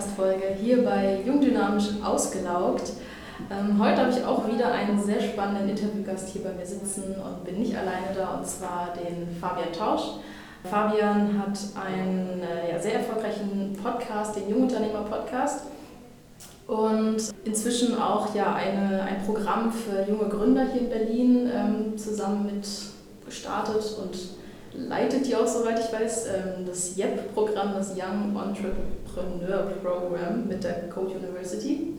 Podcast-Folge hier bei Jung Dynamisch Ausgelaugt. Ähm, heute habe ich auch wieder einen sehr spannenden Interviewgast hier bei mir sitzen und bin nicht alleine da, und zwar den Fabian Tausch. Fabian hat einen äh, ja, sehr erfolgreichen Podcast, den Jungunternehmer Podcast. Und inzwischen auch ja, eine, ein Programm für junge Gründer hier in Berlin ähm, zusammen mit gestartet und leitet die auch, soweit ich weiß, ähm, das YEP-Programm, das Young Entrepreneur Program mit der Code University.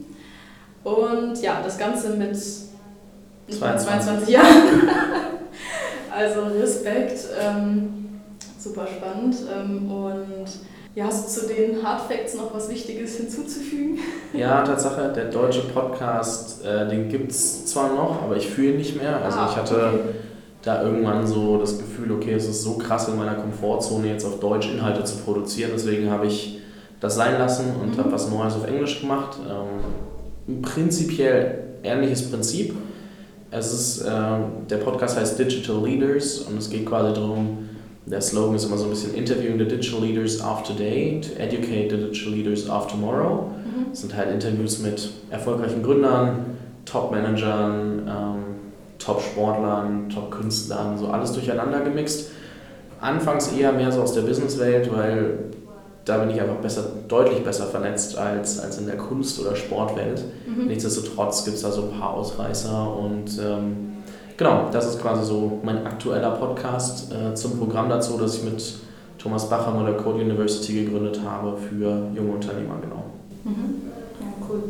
Und ja, das Ganze mit 22, 22 Jahren. also Respekt, ähm, super spannend. Ähm, und ja, hast du zu den Hard Facts noch was Wichtiges hinzuzufügen? Ja, Tatsache, der deutsche Podcast, äh, den gibt es zwar noch, aber ich fühle ihn nicht mehr. Also ah, ich hatte okay. Da irgendwann so das Gefühl, okay, es ist so krass in meiner Komfortzone, jetzt auf Deutsch Inhalte zu produzieren. Deswegen habe ich das sein lassen und mhm. habe was Neues auf Englisch gemacht. Ähm, prinzipiell ähnliches Prinzip. Es ist, äh, der Podcast heißt Digital Leaders und es geht quasi darum, der Slogan ist immer so ein bisschen Interviewing the Digital Leaders of Today to Educate the Digital Leaders of Tomorrow. Mhm. Das sind halt Interviews mit erfolgreichen Gründern, Top-Managern, ähm, Top-Sportlern, Top-Künstlern, so alles durcheinander gemixt. Anfangs eher mehr so aus der Businesswelt, weil da bin ich einfach besser, deutlich besser vernetzt als, als in der Kunst- oder Sportwelt. Mhm. Nichtsdestotrotz gibt es da so ein paar Ausreißer und ähm, genau, das ist quasi so mein aktueller Podcast äh, zum Programm dazu, das ich mit Thomas Bacham oder Code University gegründet habe für junge Unternehmer, genau. Mhm. Ja, cool.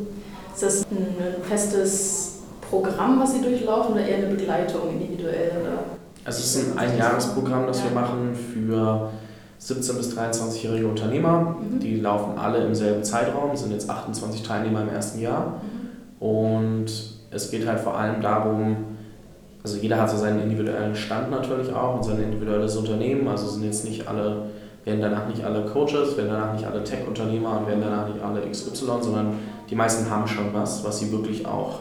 Ist das ein festes Programm, was Sie durchlaufen oder eher eine Begleitung individuell? Oder? Es ist ein Einjahresprogramm, das wir machen für 17- bis 23-jährige Unternehmer. Mhm. Die laufen alle im selben Zeitraum, sind jetzt 28 Teilnehmer im ersten Jahr. Mhm. Und es geht halt vor allem darum, also jeder hat so seinen individuellen Stand natürlich auch und sein individuelles Unternehmen. Also sind jetzt nicht alle, werden danach nicht alle Coaches, werden danach nicht alle Tech-Unternehmer und werden danach nicht alle XY, sondern die meisten haben schon was, was sie wirklich auch,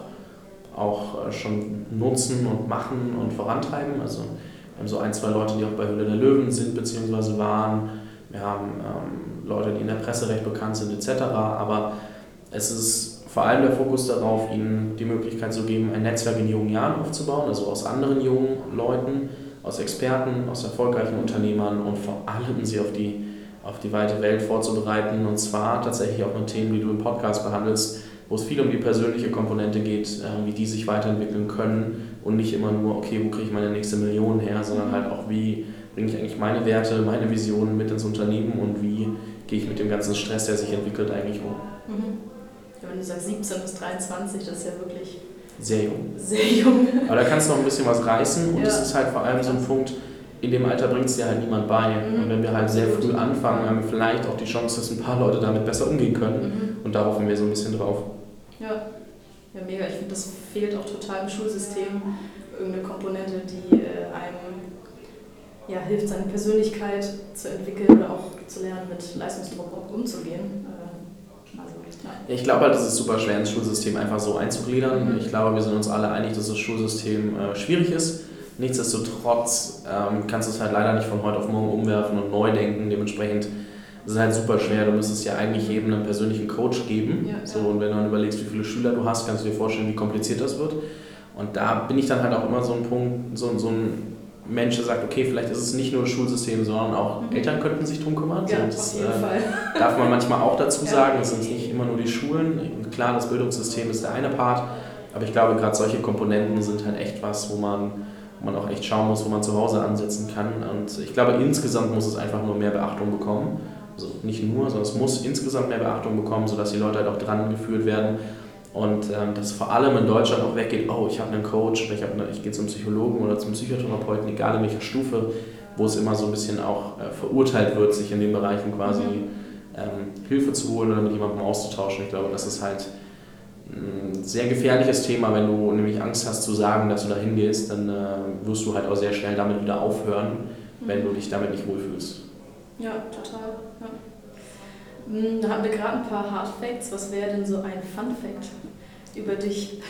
auch äh, schon nutzen und machen und vorantreiben. Also haben so ein, zwei Leute, die auch bei Höhle der Löwen sind bzw. waren. Wir haben ähm, Leute, die in der Presse recht bekannt sind etc. Aber es ist vor allem der Fokus darauf, ihnen die Möglichkeit zu geben, ein Netzwerk in jungen Jahren aufzubauen, also aus anderen jungen Leuten, aus Experten, aus erfolgreichen Unternehmern und vor allem sie auf die, auf die weite Welt vorzubereiten. Und zwar tatsächlich auch mit Themen, die du im Podcast behandelst, wo es viel um die persönliche Komponente geht, äh, wie die sich weiterentwickeln können und nicht immer nur, okay, wo kriege ich meine nächste Million her, sondern halt auch, wie bringe ich eigentlich meine Werte, meine Visionen mit ins Unternehmen und wie gehe ich mit dem ganzen Stress, der sich entwickelt, eigentlich um. Mhm. Ja, wenn du sagst 17 bis 23, das ist ja wirklich sehr jung. Sehr jung. Aber da kannst du noch ein bisschen was reißen und es ja. ist halt vor allem so ein Punkt, in dem Alter bringt es dir halt niemand bei. Mhm. Und wenn wir halt sehr früh anfangen, haben wir vielleicht auch die Chance, dass ein paar Leute damit besser umgehen können. Mhm. Und darauf sind wir so ein bisschen drauf. Ja, ja mega. Ich finde, das fehlt auch total im Schulsystem. Irgendeine Komponente, die äh, einem ja, hilft, seine Persönlichkeit zu entwickeln oder auch zu lernen, mit Leistungsdruck umzugehen. Äh, also, ja. Ich glaube halt, es ist super schwer, ins Schulsystem einfach so einzugliedern. Mhm. Ich glaube, wir sind uns alle einig, dass das Schulsystem äh, schwierig ist. Nichtsdestotrotz ähm, kannst du es halt leider nicht von heute auf morgen umwerfen und neu denken. Dementsprechend das ist halt super schwer. Du müsstest ja eigentlich jedem einen persönlichen Coach geben. Ja, so, und wenn du dann überlegst, wie viele Schüler du hast, kannst du dir vorstellen, wie kompliziert das wird. Und da bin ich dann halt auch immer so ein Punkt, so, so ein Mensch, der sagt, okay, vielleicht ist es nicht nur das Schulsystem, sondern auch mhm. Eltern könnten sich drum kümmern. Ja, das, auf jeden äh, Fall. darf man manchmal auch dazu sagen. Es sind nicht immer nur die Schulen. Klar, das Bildungssystem ist der eine Part, aber ich glaube, gerade solche Komponenten sind halt echt was, wo man, wo man auch echt schauen muss, wo man zu Hause ansetzen kann. Und ich glaube, insgesamt muss es einfach nur mehr Beachtung bekommen. Also nicht nur, sondern es muss insgesamt mehr Beachtung bekommen, sodass die Leute halt auch dran geführt werden. Und ähm, dass vor allem in Deutschland auch weggeht, oh, ich habe einen Coach oder ich, eine, ich gehe zum Psychologen oder zum Psychotherapeuten, egal in welcher Stufe, wo es immer so ein bisschen auch äh, verurteilt wird, sich in den Bereichen quasi mhm. ähm, Hilfe zu holen oder mit jemandem auszutauschen. Ich glaube, das ist halt ein sehr gefährliches Thema, wenn du nämlich Angst hast zu sagen, dass du da hingehst, dann äh, wirst du halt auch sehr schnell damit wieder aufhören, mhm. wenn du dich damit nicht wohlfühlst. Ja, total. Hm, da haben wir gerade ein paar Hard Facts. Was wäre denn so ein Fun Fact über dich?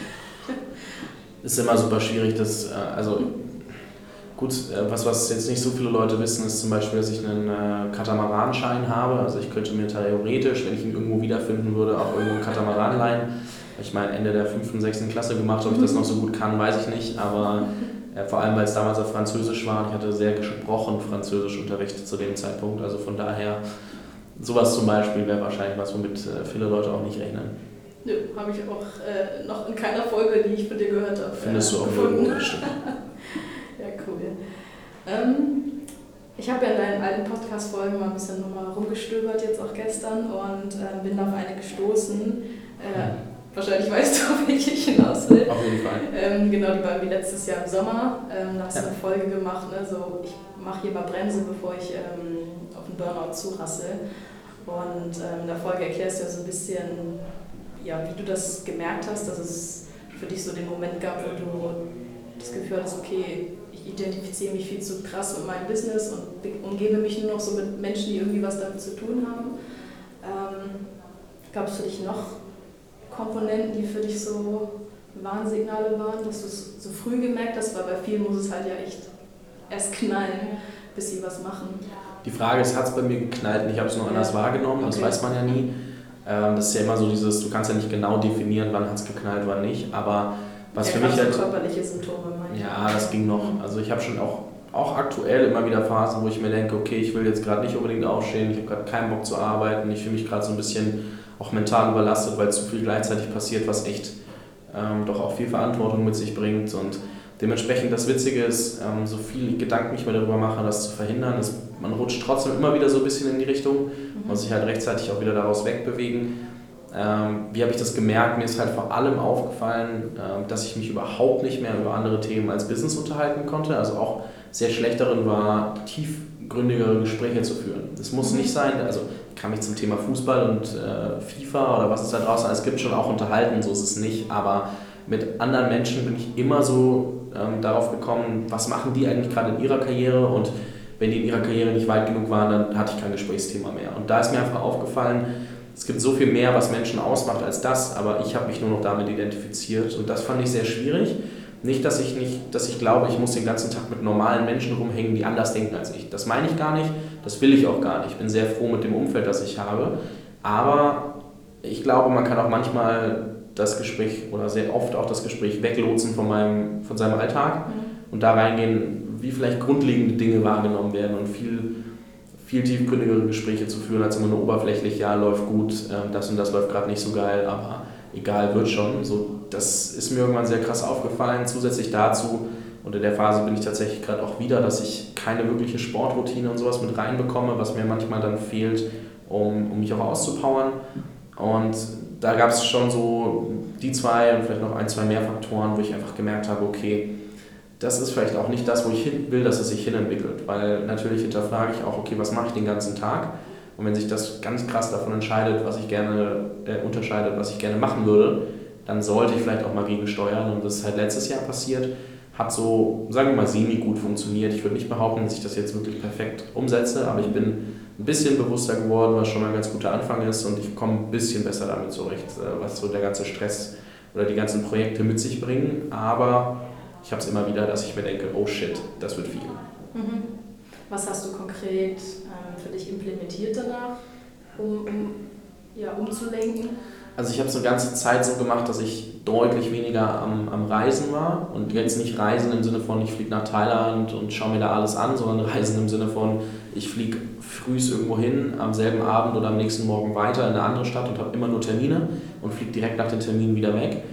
ist immer super schwierig, das, äh, also Gut, äh, was, was jetzt nicht so viele Leute wissen, ist zum Beispiel, dass ich einen äh, Katamaranschein habe. Also ich könnte mir theoretisch, wenn ich ihn irgendwo wiederfinden würde, auch irgendwo einen Katamaran leihen. Ich meine, Ende der 5. und 6. Klasse gemacht, ob ich das noch so gut kann, weiß ich nicht. Aber vor allem, weil es damals auf Französisch war und ich hatte sehr gesprochen Französischunterricht zu dem Zeitpunkt. Also von daher, sowas zum Beispiel wäre wahrscheinlich was, womit äh, viele Leute auch nicht rechnen. Nö, habe ich auch äh, noch in keiner Folge, die ich von dir gehört habe. Findest du auch gefunden. Ja, cool. Ähm, ich habe ja in deinen alten Podcast-Folgen mal ein bisschen nochmal rumgestöbert, jetzt auch gestern, und äh, bin auf eine gestoßen. Äh, wahrscheinlich weißt du, auf welche ich hinaus will. Auf jeden Fall. Ähm, genau, die war wie letztes Jahr im Sommer. Ähm, da hast du ja. eine Folge gemacht, ne, so ich mache hier mal Bremse, bevor ich ähm, auf den Burnout zurassel. Und ähm, in der Folge erklärst du ja so ein bisschen, ja, wie du das gemerkt hast, dass es für dich so den Moment gab, wo du das Gefühl hattest, okay, ich identifiziere mich viel zu krass mit meinem Business und umgebe mich nur noch so mit Menschen, die irgendwie was damit zu tun haben. Ähm, Gab es für dich noch Komponenten, die für dich so Warnsignale waren, dass du es so früh gemerkt hast, weil bei vielen muss es halt ja echt erst knallen, bis sie was machen. Die Frage ist, hat es bei mir geknallt und ich habe es nur anders wahrgenommen, okay. das weiß man ja nie. Ähm, das ist ja immer so dieses, du kannst ja nicht genau definieren, wann hat es geknallt, wann nicht, aber was ja, für mich halt. körperliche Symptome Ja, das ging noch. Also ich habe schon auch, auch aktuell immer wieder Phasen, wo ich mir denke, okay, ich will jetzt gerade nicht unbedingt aufstehen, ich habe gerade keinen Bock zu arbeiten, ich fühle mich gerade so ein bisschen auch mental überlastet, weil zu viel gleichzeitig passiert, was echt ähm, doch auch viel Verantwortung mit sich bringt. Und dementsprechend das Witzige ist, ähm, so viel Gedanken ich mir darüber mache, das zu verhindern, ist, man rutscht trotzdem immer wieder so ein bisschen in die Richtung, mhm. muss sich halt rechtzeitig auch wieder daraus wegbewegen. Ähm, wie habe ich das gemerkt? Mir ist halt vor allem aufgefallen, äh, dass ich mich überhaupt nicht mehr über andere Themen als Business unterhalten konnte. Also auch sehr schlecht darin war, tiefgründigere Gespräche zu führen. Das muss nicht sein, also ich kann mich zum Thema Fußball und äh, FIFA oder was es da draußen Es gibt schon auch unterhalten, so ist es nicht. Aber mit anderen Menschen bin ich immer so ähm, darauf gekommen, was machen die eigentlich gerade in ihrer Karriere und wenn die in ihrer Karriere nicht weit genug waren, dann hatte ich kein Gesprächsthema mehr. Und da ist mir einfach aufgefallen, es gibt so viel mehr, was Menschen ausmacht als das, aber ich habe mich nur noch damit identifiziert und das fand ich sehr schwierig. Nicht, dass ich nicht, dass ich glaube, ich muss den ganzen Tag mit normalen Menschen rumhängen, die anders denken als ich. Das meine ich gar nicht, das will ich auch gar nicht. Ich bin sehr froh mit dem Umfeld, das ich habe. Aber ich glaube, man kann auch manchmal das Gespräch oder sehr oft auch das Gespräch weglotsen von, meinem, von seinem Alltag mhm. und da reingehen, wie vielleicht grundlegende Dinge wahrgenommen werden und viel viel tiefgründigere Gespräche zu führen, als immer nur oberflächlich, ja, läuft gut, ähm, das und das läuft gerade nicht so geil, aber egal, wird schon. So, das ist mir irgendwann sehr krass aufgefallen. Zusätzlich dazu, und in der Phase bin ich tatsächlich gerade auch wieder, dass ich keine wirkliche Sportroutine und sowas mit reinbekomme, was mir manchmal dann fehlt, um, um mich auch auszupowern. Und da gab es schon so die zwei und vielleicht noch ein, zwei mehr Faktoren, wo ich einfach gemerkt habe, okay, das ist vielleicht auch nicht das, wo ich hin will, dass es sich hinentwickelt. Weil natürlich hinterfrage ich auch, okay, was mache ich den ganzen Tag? Und wenn sich das ganz krass davon entscheidet, was ich gerne, äh, unterscheidet, was ich gerne machen würde, dann sollte ich vielleicht auch mal gegensteuern. Und das ist halt letztes Jahr passiert. Hat so, sagen wir mal, semi gut funktioniert. Ich würde nicht behaupten, dass ich das jetzt wirklich perfekt umsetze, aber ich bin ein bisschen bewusster geworden, was schon mal ein ganz guter Anfang ist und ich komme ein bisschen besser damit zurecht, äh, was so der ganze Stress oder die ganzen Projekte mit sich bringen. Aber ich habe es immer wieder, dass ich mir denke, oh shit, das wird viel. Mhm. Was hast du konkret ähm, für dich implementiert danach, um, um ja, umzulenken? Also ich habe es eine ganze Zeit so gemacht, dass ich deutlich weniger am, am Reisen war und jetzt nicht Reisen im Sinne von, ich fliege nach Thailand und schaue mir da alles an, sondern Reisen im Sinne von, ich fliege frühs irgendwo hin, am selben Abend oder am nächsten Morgen weiter in eine andere Stadt und habe immer nur Termine und fliege direkt nach den Terminen wieder weg.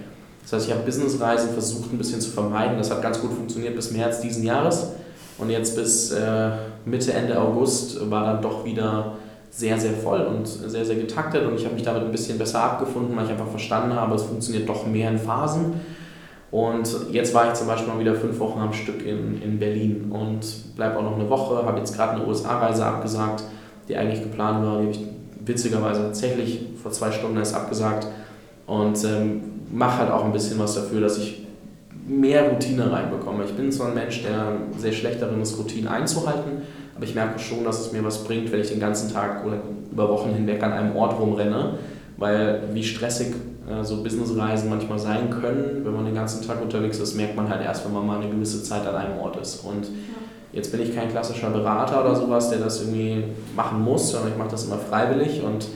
Das heißt, ich habe Businessreisen versucht ein bisschen zu vermeiden. Das hat ganz gut funktioniert bis März diesen Jahres. Und jetzt bis äh, Mitte, Ende August war dann doch wieder sehr, sehr voll und sehr, sehr getaktet. Und ich habe mich damit ein bisschen besser abgefunden, weil ich einfach verstanden habe, es funktioniert doch mehr in Phasen. Und jetzt war ich zum Beispiel mal wieder fünf Wochen am Stück in, in Berlin und bleibe auch noch eine Woche. Habe jetzt gerade eine USA-Reise abgesagt, die eigentlich geplant war. Die habe ich witzigerweise tatsächlich vor zwei Stunden erst abgesagt. Und ähm, mache halt auch ein bisschen was dafür, dass ich mehr Routine reinbekomme. Ich bin zwar ein Mensch, der sehr schlecht darin ist, Routinen einzuhalten, aber ich merke schon, dass es mir was bringt, wenn ich den ganzen Tag oder über Wochen hinweg an einem Ort rumrenne, weil wie stressig äh, so Businessreisen manchmal sein können, wenn man den ganzen Tag unterwegs ist, merkt man halt erst, wenn man mal eine gewisse Zeit an einem Ort ist. Und jetzt bin ich kein klassischer Berater oder sowas, der das irgendwie machen muss, sondern ich mache das immer freiwillig und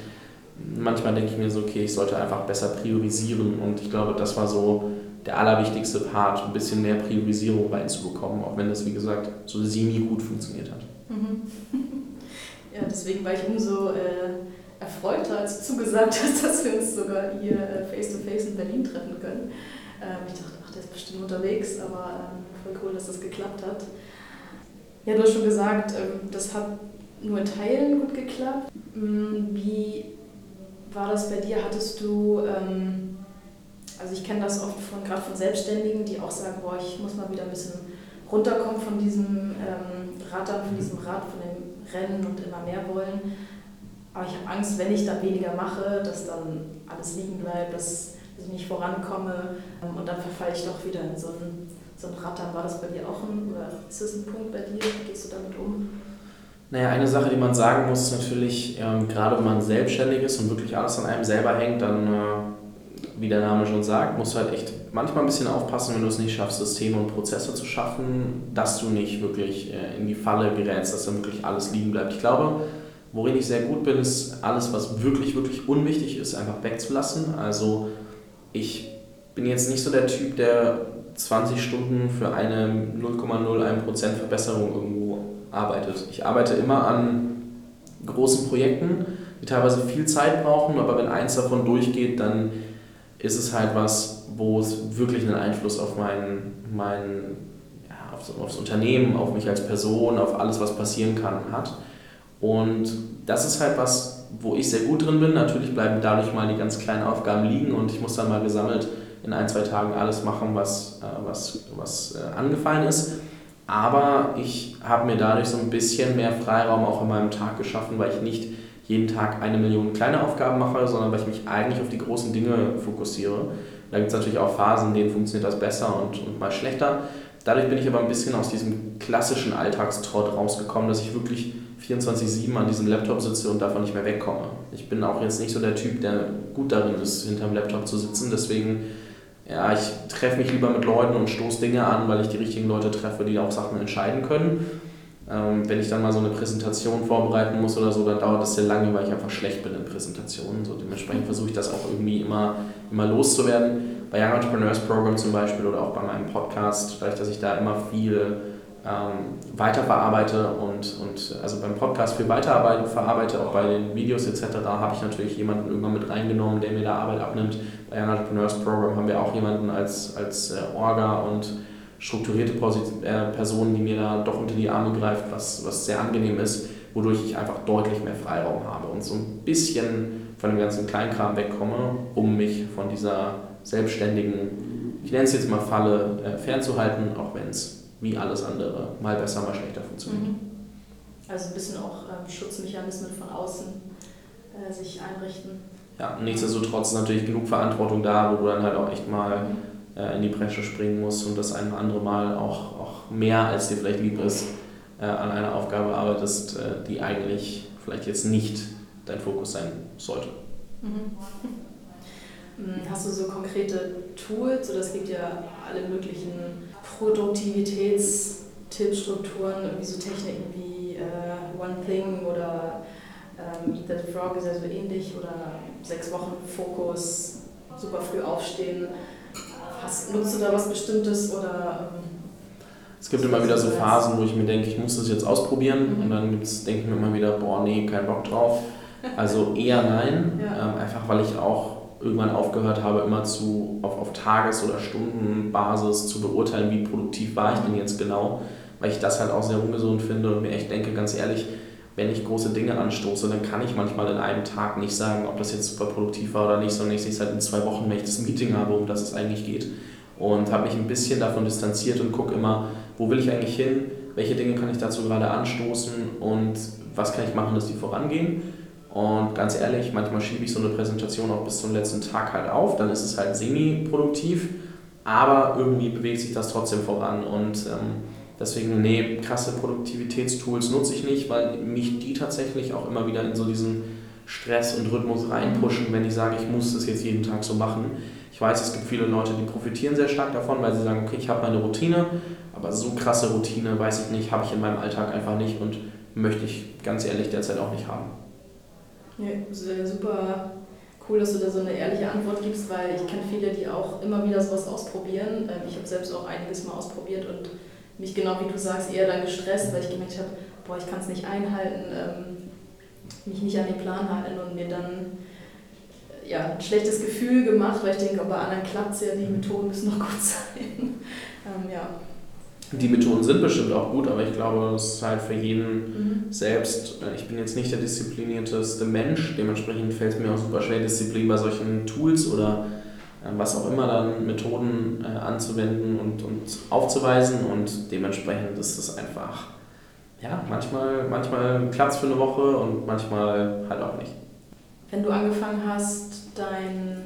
manchmal denke ich mir so, okay, ich sollte einfach besser priorisieren und ich glaube, das war so der allerwichtigste Part, ein bisschen mehr Priorisierung reinzubekommen, auch wenn das, wie gesagt, so semi gut funktioniert hat. Mhm. Ja, deswegen war ich umso äh, erfreuter, als du zugesagt hast, dass wir uns sogar hier äh, face-to-face in Berlin treffen können. Ähm, ich dachte, ach, der ist bestimmt unterwegs, aber ähm, voll cool, dass das geklappt hat. Ja, du hast schon gesagt, ähm, das hat nur in Teilen gut geklappt. Mm, wie war das bei dir? Hattest du, ähm, also ich kenne das oft von gerade von Selbstständigen, die auch sagen, boah, ich muss mal wieder ein bisschen runterkommen von diesem ähm, Radern, von diesem Rad, von dem Rennen und immer mehr wollen. Aber ich habe Angst, wenn ich dann weniger mache, dass dann alles liegen bleibt, dass, dass ich nicht vorankomme ähm, und dann verfalle ich doch wieder in so ein, so ein Rattern. War das bei dir auch ein, oder ist das ein Punkt bei dir? Wie gehst du damit um? Naja, eine Sache, die man sagen muss, ist natürlich, ähm, gerade wenn man selbstständig ist und wirklich alles an einem selber hängt, dann, äh, wie der Name schon sagt, musst du halt echt manchmal ein bisschen aufpassen, wenn du es nicht schaffst, Systeme und Prozesse zu schaffen, dass du nicht wirklich äh, in die Falle gerätst, dass dann wirklich alles liegen bleibt. Ich glaube, worin ich sehr gut bin, ist alles, was wirklich, wirklich unwichtig ist, einfach wegzulassen. Also ich bin jetzt nicht so der Typ, der 20 Stunden für eine 0,01% Verbesserung irgendwo arbeitet. Ich arbeite immer an großen Projekten, die teilweise viel Zeit brauchen, aber wenn eins davon durchgeht, dann ist es halt was, wo es wirklich einen Einfluss auf mein, mein ja, aufs, aufs Unternehmen, auf mich als Person, auf alles, was passieren kann, hat. Und das ist halt was, wo ich sehr gut drin bin. Natürlich bleiben dadurch mal die ganz kleinen Aufgaben liegen und ich muss dann mal gesammelt in ein, zwei Tagen alles machen, was, äh, was, was äh, angefallen ist. Aber ich habe mir dadurch so ein bisschen mehr Freiraum auch in meinem Tag geschaffen, weil ich nicht jeden Tag eine Million kleine Aufgaben mache, sondern weil ich mich eigentlich auf die großen Dinge fokussiere. Da gibt es natürlich auch Phasen, in denen funktioniert das besser und, und mal schlechter. Dadurch bin ich aber ein bisschen aus diesem klassischen Alltagstrott rausgekommen, dass ich wirklich 24-7 an diesem Laptop sitze und davon nicht mehr wegkomme. Ich bin auch jetzt nicht so der Typ, der gut darin ist, hinterm Laptop zu sitzen. Deswegen ja, ich treffe mich lieber mit Leuten und stoße Dinge an, weil ich die richtigen Leute treffe, die auch Sachen entscheiden können. Ähm, wenn ich dann mal so eine Präsentation vorbereiten muss oder so, dann dauert das sehr lange, weil ich einfach schlecht bin in Präsentationen. So, dementsprechend versuche ich das auch irgendwie immer, immer loszuwerden. Bei Young Entrepreneurs Program zum Beispiel oder auch bei meinem Podcast, dadurch, dass ich da immer viel ähm, weiterverarbeite und, und also beim Podcast viel weiterarbeite, verarbeite, auch bei den Videos etc., habe ich natürlich jemanden irgendwann mit reingenommen, der mir da Arbeit abnimmt. Bei Young Entrepreneurs Program haben wir auch jemanden als, als äh, Orga und strukturierte äh, Person, die mir da doch unter die Arme greift, was, was sehr angenehm ist, wodurch ich einfach deutlich mehr Freiraum habe und so ein bisschen von dem ganzen Kleinkram wegkomme, um mich von dieser selbstständigen, ich nenne es jetzt mal Falle, äh, fernzuhalten, auch wenn es wie alles andere mal besser, mal schlechter funktioniert. Mhm. Also ein bisschen auch ähm, Schutzmechanismen von außen äh, sich einrichten. Ja, nichtsdestotrotz ist natürlich genug Verantwortung da, wo du dann halt auch echt mal mhm. Äh, in die Bresche springen musst und das ein oder andere Mal auch, auch mehr, als dir vielleicht lieb ist, äh, an einer Aufgabe arbeitest, äh, die eigentlich vielleicht jetzt nicht dein Fokus sein sollte. Mhm. Hm, hast du so konkrete Tools oder es gibt ja alle möglichen Produktivitätstippstrukturen, irgendwie so Techniken wie äh, One Thing oder ähm, Eat That Frog ist ja so ähnlich oder sechs Wochen Fokus, super früh aufstehen. Hast, nutzt du da was Bestimmtes oder? Ähm, es gibt immer wieder so Phasen, wo ich mir denke, ich muss das jetzt ausprobieren mhm. und dann denke ich mir immer wieder, boah, nee, kein Bock drauf. Also eher nein, ja. ähm, einfach weil ich auch irgendwann aufgehört habe, immer zu, auf, auf Tages- oder Stundenbasis zu beurteilen, wie produktiv war ich denn jetzt genau, weil ich das halt auch sehr ungesund finde und mir echt denke, ganz ehrlich, wenn ich große Dinge anstoße, dann kann ich manchmal in einem Tag nicht sagen, ob das jetzt super produktiv war oder nicht, sondern ich sehe es halt in zwei Wochen, wenn ich das Meeting habe, um das es eigentlich geht. Und habe mich ein bisschen davon distanziert und gucke immer, wo will ich eigentlich hin, welche Dinge kann ich dazu gerade anstoßen und was kann ich machen, dass die vorangehen. Und ganz ehrlich, manchmal schiebe ich so eine Präsentation auch bis zum letzten Tag halt auf, dann ist es halt semi-produktiv, aber irgendwie bewegt sich das trotzdem voran. Und ähm, deswegen, nee, krasse Produktivitätstools nutze ich nicht, weil mich die tatsächlich auch immer wieder in so diesen Stress und Rhythmus reinpushen, wenn ich sage, ich muss das jetzt jeden Tag so machen. Ich weiß, es gibt viele Leute, die profitieren sehr stark davon, weil sie sagen, okay, ich habe meine Routine, aber so krasse Routine, weiß ich nicht, habe ich in meinem Alltag einfach nicht und möchte ich ganz ehrlich derzeit auch nicht haben. Ja, super cool, dass du da so eine ehrliche Antwort gibst, weil ich kenne viele, die auch immer wieder sowas ausprobieren. Ähm, ich habe selbst auch einiges mal ausprobiert und mich genau wie du sagst eher dann gestresst, weil ich gemerkt habe, boah, ich kann es nicht einhalten, ähm, mich nicht an den Plan halten und mir dann ja, ein schlechtes Gefühl gemacht, weil ich denke, bei anderen klappt es ja, die Methoden müssen noch gut sein. ähm, ja. Die Methoden sind bestimmt auch gut, aber ich glaube, es ist halt für jeden mhm. selbst. Äh, ich bin jetzt nicht der disziplinierteste Mensch, dementsprechend fällt es mir auch super schwer, Disziplin bei solchen Tools oder äh, was auch immer dann Methoden äh, anzuwenden und, und aufzuweisen und dementsprechend ist es einfach, ja, manchmal, manchmal klappt es für eine Woche und manchmal halt auch nicht. Wenn du angefangen hast, dein,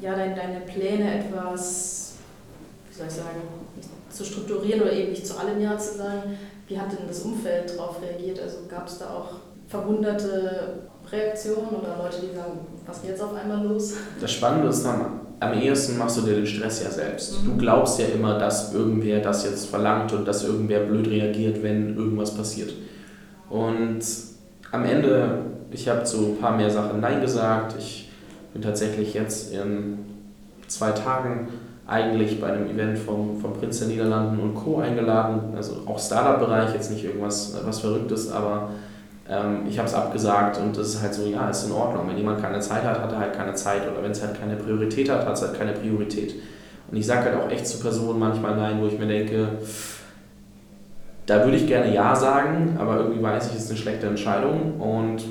ja, dein, deine Pläne etwas, wie soll ich sagen, zu strukturieren oder eben nicht zu allem Ja zu sagen. Wie hat denn das Umfeld darauf reagiert? Also gab es da auch verwunderte Reaktionen oder Leute, die sagen, was ist jetzt auf einmal los? Das Spannende ist dann, am ehesten machst du dir den Stress ja selbst. Mhm. Du glaubst ja immer, dass irgendwer das jetzt verlangt und dass irgendwer blöd reagiert, wenn irgendwas passiert. Und am Ende, ich habe zu ein paar mehr Sachen Nein gesagt. Ich bin tatsächlich jetzt in zwei Tagen eigentlich bei einem Event vom, vom Prinz der Niederlanden und Co. eingeladen. Also auch Startup-Bereich, jetzt nicht irgendwas was Verrücktes, aber ähm, ich habe es abgesagt und das ist halt so, ja, ist in Ordnung. Wenn jemand keine Zeit hat, hat er halt keine Zeit oder wenn es halt keine Priorität hat, hat es halt keine Priorität. Und ich sage halt auch echt zu Personen manchmal Nein, wo ich mir denke, da würde ich gerne Ja sagen, aber irgendwie weiß ich, es ist eine schlechte Entscheidung. Und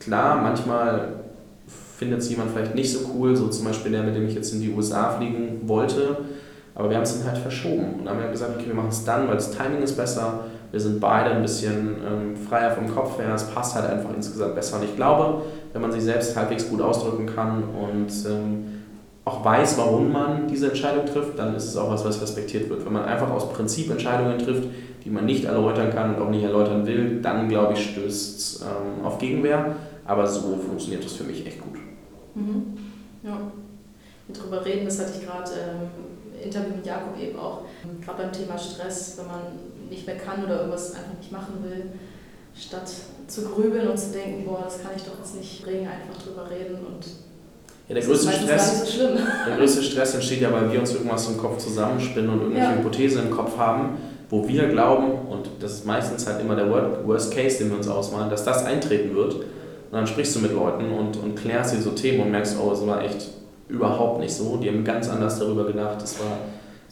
klar, manchmal findet es jemand vielleicht nicht so cool, so zum Beispiel der, mit dem ich jetzt in die USA fliegen wollte. Aber wir haben es dann halt verschoben und haben ja gesagt, okay, wir machen es dann, weil das Timing ist besser. Wir sind beide ein bisschen ähm, freier vom Kopf her. Es passt halt einfach insgesamt besser. Und ich glaube, wenn man sich selbst halbwegs gut ausdrücken kann und ähm, auch weiß, warum man diese Entscheidung trifft, dann ist es auch was, was respektiert wird. Wenn man einfach aus Prinzip Entscheidungen trifft, die man nicht erläutern kann und auch nicht erläutern will, dann glaube ich, stößt es ähm, auf Gegenwehr. Aber so funktioniert das für mich echt gut. Mhm. Ja. Und darüber reden, das hatte ich gerade im ähm, Interview mit Jakob eben auch, gerade beim Thema Stress, wenn man nicht mehr kann oder irgendwas einfach nicht machen will, statt zu grübeln und zu denken, boah, das kann ich doch jetzt nicht bringen, einfach drüber reden und ja, der größte, Stress, so der größte Stress entsteht ja, weil wir uns irgendwas im Kopf zusammenspinnen und irgendwelche ja. Hypothesen im Kopf haben, wo wir glauben, und das ist meistens halt immer der Worst Case, den wir uns ausmalen, dass das eintreten wird. Und dann sprichst du mit Leuten und, und klärst dir so Themen und merkst, oh, es war echt überhaupt nicht so. Die haben ganz anders darüber gedacht. Es war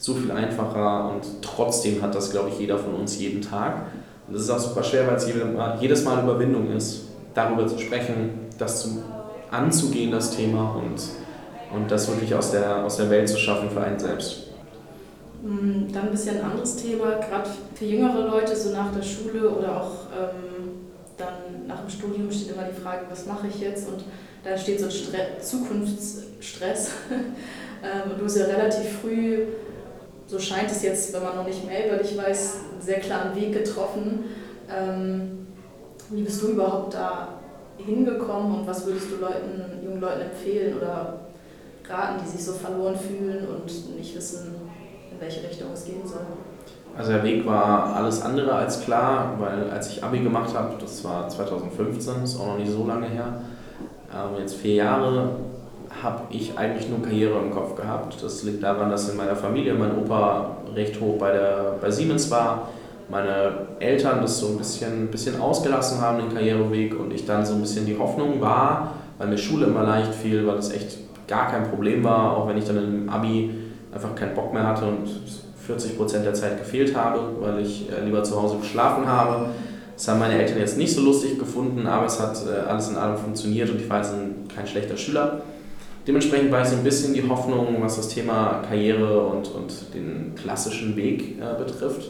so viel einfacher und trotzdem hat das, glaube ich, jeder von uns jeden Tag. Und das ist auch super schwer, weil es jedes Mal Überwindung ist, darüber zu sprechen, das zu, anzugehen, das Thema und, und das wirklich aus der, aus der Welt zu schaffen für einen selbst. Mm, dann ein bisschen ein anderes Thema, gerade für jüngere Leute, so nach der Schule oder auch ähm, dann nach dem Studium steht immer die Frage, was mache ich jetzt? Und da steht so Stre Zukunftsstress. Ähm, und du hast ja relativ früh, so scheint es jetzt, wenn man noch nicht mehr über dich weiß, einen sehr klaren Weg getroffen. Ähm, wie bist du überhaupt da hingekommen und was würdest du Leuten, jungen Leuten empfehlen oder raten, die sich so verloren fühlen und nicht wissen, in welche Richtung es gehen soll? Also der Weg war alles andere als klar, weil als ich Abi gemacht habe, das war 2015, ist auch noch nicht so lange her, ähm, jetzt vier Jahre, habe ich eigentlich nur Karriere im Kopf gehabt. Das liegt daran, dass in meiner Familie mein Opa recht hoch bei, der, bei Siemens war, meine Eltern das so ein bisschen, bisschen ausgelassen haben, den Karriereweg, und ich dann so ein bisschen die Hoffnung war, weil mir Schule immer leicht fiel, weil das echt gar kein Problem war, auch wenn ich dann im Abi einfach keinen Bock mehr hatte und 40 Prozent der Zeit gefehlt habe, weil ich äh, lieber zu Hause geschlafen habe. Das haben meine Eltern jetzt nicht so lustig gefunden, aber es hat äh, alles in allem funktioniert und ich war jetzt kein schlechter Schüler. Dementsprechend war ich so ein bisschen die Hoffnung, was das Thema Karriere und, und den klassischen Weg äh, betrifft.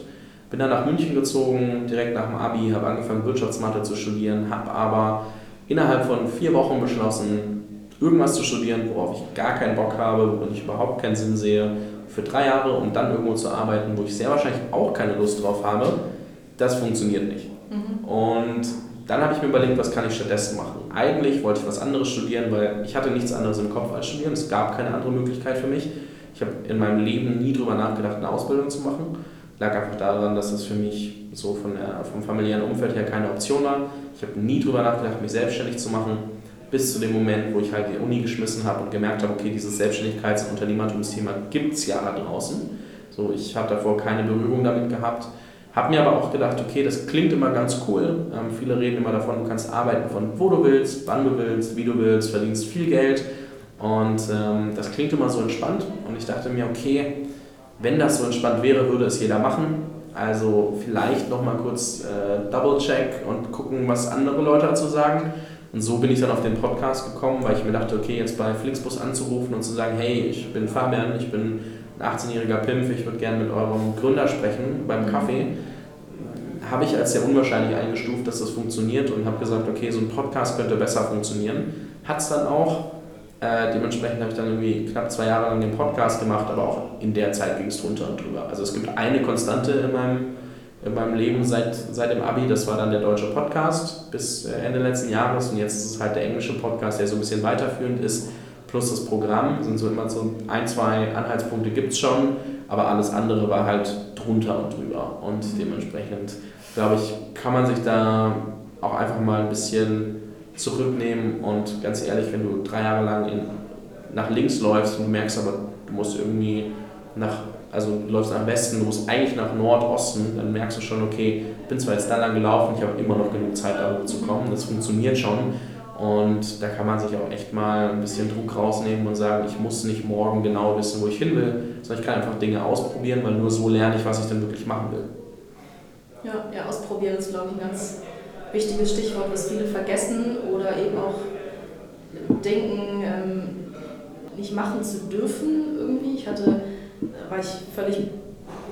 Bin dann nach München gezogen, direkt nach dem Abi, habe angefangen Wirtschaftsmathe zu studieren, habe aber innerhalb von vier Wochen beschlossen, irgendwas zu studieren, worauf ich gar keinen Bock habe, wo ich überhaupt keinen Sinn sehe für drei Jahre, um dann irgendwo zu arbeiten, wo ich sehr wahrscheinlich auch keine Lust drauf habe, das funktioniert nicht. Mhm. Und dann habe ich mir überlegt, was kann ich stattdessen machen. Eigentlich wollte ich was anderes studieren, weil ich hatte nichts anderes im Kopf als studieren. Es gab keine andere Möglichkeit für mich. Ich habe in meinem Leben nie darüber nachgedacht, eine Ausbildung zu machen. Lag einfach daran, dass das für mich so von der, vom familiären Umfeld her keine Option war. Ich habe nie darüber nachgedacht, mich selbstständig zu machen, bis zu dem Moment, wo ich halt die Uni geschmissen habe und gemerkt habe, okay, dieses Selbstständigkeits- und Unternehmertumsthema gibt es ja da draußen. So, ich habe davor keine Berührung damit gehabt habe mir aber auch gedacht, okay, das klingt immer ganz cool. Ähm, viele reden immer davon, du kannst arbeiten von wo du willst, wann du willst, wie du willst, verdienst viel Geld. Und ähm, das klingt immer so entspannt. Und ich dachte mir, okay, wenn das so entspannt wäre, würde es jeder machen. Also vielleicht nochmal kurz äh, Double-Check und gucken, was andere Leute dazu sagen. Und so bin ich dann auf den Podcast gekommen, weil ich mir dachte, okay, jetzt bei Flixbus anzurufen und zu sagen, hey, ich bin Fabian, ich bin ein 18-jähriger Pimpf, ich würde gerne mit eurem Gründer sprechen beim Kaffee, habe ich als sehr unwahrscheinlich eingestuft, dass das funktioniert und habe gesagt, okay, so ein Podcast könnte besser funktionieren. Hat es dann auch. Äh, dementsprechend habe ich dann irgendwie knapp zwei Jahre lang den Podcast gemacht, aber auch in der Zeit ging es drunter und drüber. Also es gibt eine Konstante in meinem, in meinem Leben seit, seit dem Abi, das war dann der deutsche Podcast bis Ende letzten Jahres und jetzt ist es halt der englische Podcast, der so ein bisschen weiterführend ist plus das Programm sind so immer so ein, zwei Anhaltspunkte gibt es schon, aber alles andere war halt drunter und drüber. Und dementsprechend, glaube ich, kann man sich da auch einfach mal ein bisschen zurücknehmen und ganz ehrlich, wenn du drei Jahre lang in, nach links läufst und du merkst aber, du musst irgendwie nach, also du läufst nach Westen, du musst eigentlich nach Nordosten, dann merkst du schon, okay, ich bin zwar jetzt da lang gelaufen, ich habe immer noch genug Zeit da hochzukommen, das funktioniert schon und da kann man sich auch echt mal ein bisschen Druck rausnehmen und sagen, ich muss nicht morgen genau wissen, wo ich hin will, sondern ich kann einfach Dinge ausprobieren, weil nur so lerne ich, was ich dann wirklich machen will. Ja, ja ausprobieren ist, glaube ich, ein ganz wichtiges Stichwort, was viele vergessen oder eben auch denken, ähm, nicht machen zu dürfen irgendwie. Ich hatte, war ich völlig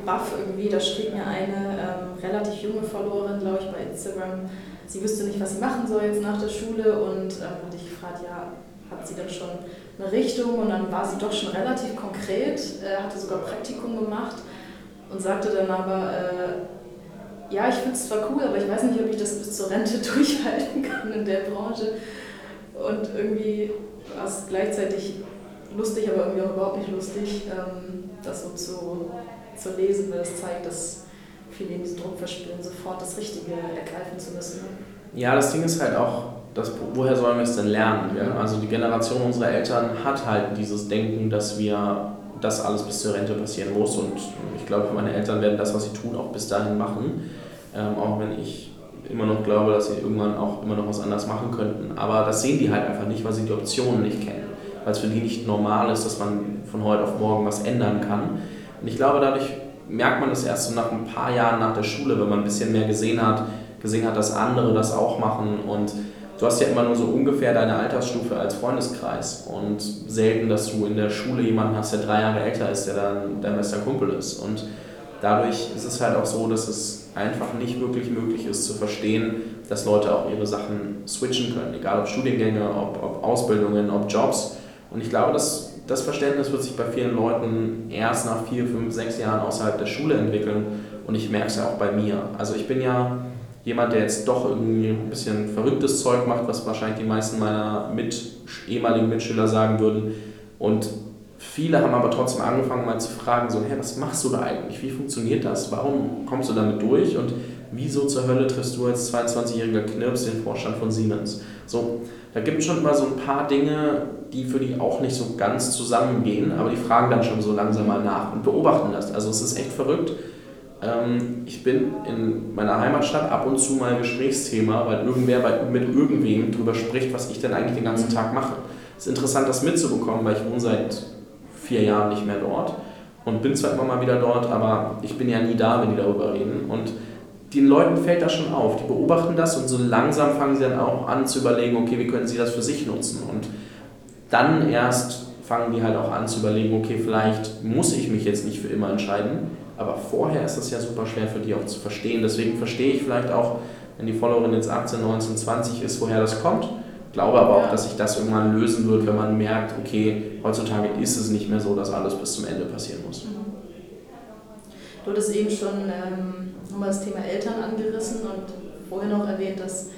baff irgendwie, da schrieb mir eine ähm, relativ junge Followerin, glaube ich, bei Instagram, sie wüsste nicht, was sie machen soll jetzt nach der Schule und ähm, hatte ich gefragt, ja, hat sie denn schon eine Richtung und dann war sie doch schon relativ konkret, äh, hatte sogar Praktikum gemacht und sagte dann aber, äh, ja, ich finde es zwar cool, aber ich weiß nicht, ob ich das bis zur Rente durchhalten kann in der Branche. Und irgendwie war es gleichzeitig lustig, aber irgendwie auch überhaupt nicht lustig, ähm, das so zu, zu lesen, weil es zeigt, dass viele diesen Druck verspüren, sofort das Richtige ergreifen zu müssen. Ja, das Ding ist halt auch, das, woher sollen wir es denn lernen? Ja? Also die Generation unserer Eltern hat halt dieses Denken, dass wir das alles bis zur Rente passieren muss und ich glaube, meine Eltern werden das, was sie tun, auch bis dahin machen, ähm, auch wenn ich immer noch glaube, dass sie irgendwann auch immer noch was anderes machen könnten. Aber das sehen die halt einfach nicht, weil sie die Optionen nicht kennen, weil es für die nicht normal ist, dass man von heute auf morgen was ändern kann. Und ich glaube, dadurch merkt man das erst so nach ein paar Jahren nach der Schule, wenn man ein bisschen mehr gesehen hat, gesehen hat, dass andere das auch machen. Und du hast ja immer nur so ungefähr deine Altersstufe als Freundeskreis und selten, dass du in der Schule jemanden hast, der drei Jahre älter ist, der dann dein bester Kumpel ist. Und dadurch ist es halt auch so, dass es einfach nicht wirklich möglich ist zu verstehen, dass Leute auch ihre Sachen switchen können, egal ob Studiengänge, ob, ob Ausbildungen, ob Jobs. Und ich glaube, dass das Verständnis wird sich bei vielen Leuten erst nach vier, fünf, sechs Jahren außerhalb der Schule entwickeln und ich merke es ja auch bei mir. Also ich bin ja jemand, der jetzt doch irgendwie ein bisschen verrücktes Zeug macht, was wahrscheinlich die meisten meiner mit, ehemaligen Mitschüler sagen würden. Und viele haben aber trotzdem angefangen mal zu fragen, so, hey, was machst du da eigentlich? Wie funktioniert das? Warum kommst du damit durch? Und wieso zur Hölle triffst du als 22-jähriger Knirps den Vorstand von Siemens? So, da gibt es schon immer so ein paar Dinge, die für die auch nicht so ganz zusammengehen, aber die fragen dann schon so langsam mal nach und beobachten das. Also es ist echt verrückt. Ähm, ich bin in meiner Heimatstadt ab und zu mal Gesprächsthema, weil irgendwer mit irgendwem darüber spricht, was ich denn eigentlich den ganzen Tag mache. Es ist interessant, das mitzubekommen, weil ich wohne seit vier Jahren nicht mehr dort und bin zwar immer mal wieder dort, aber ich bin ja nie da, wenn die darüber reden. Und den Leuten fällt das schon auf. Die beobachten das und so langsam fangen sie dann auch an zu überlegen, okay, wie können sie das für sich nutzen? Und dann erst fangen die halt auch an zu überlegen, okay, vielleicht muss ich mich jetzt nicht für immer entscheiden, aber vorher ist das ja super schwer für die auch zu verstehen. Deswegen verstehe ich vielleicht auch, wenn die Followerin jetzt 18, 19, 20 ist, woher das kommt. Glaube aber auch, dass sich das irgendwann lösen wird, wenn man merkt, okay, heutzutage ist es nicht mehr so, dass alles bis zum Ende passieren muss. Du hattest eben schon ähm, nochmal das Thema Eltern angerissen und vorhin auch erwähnt, dass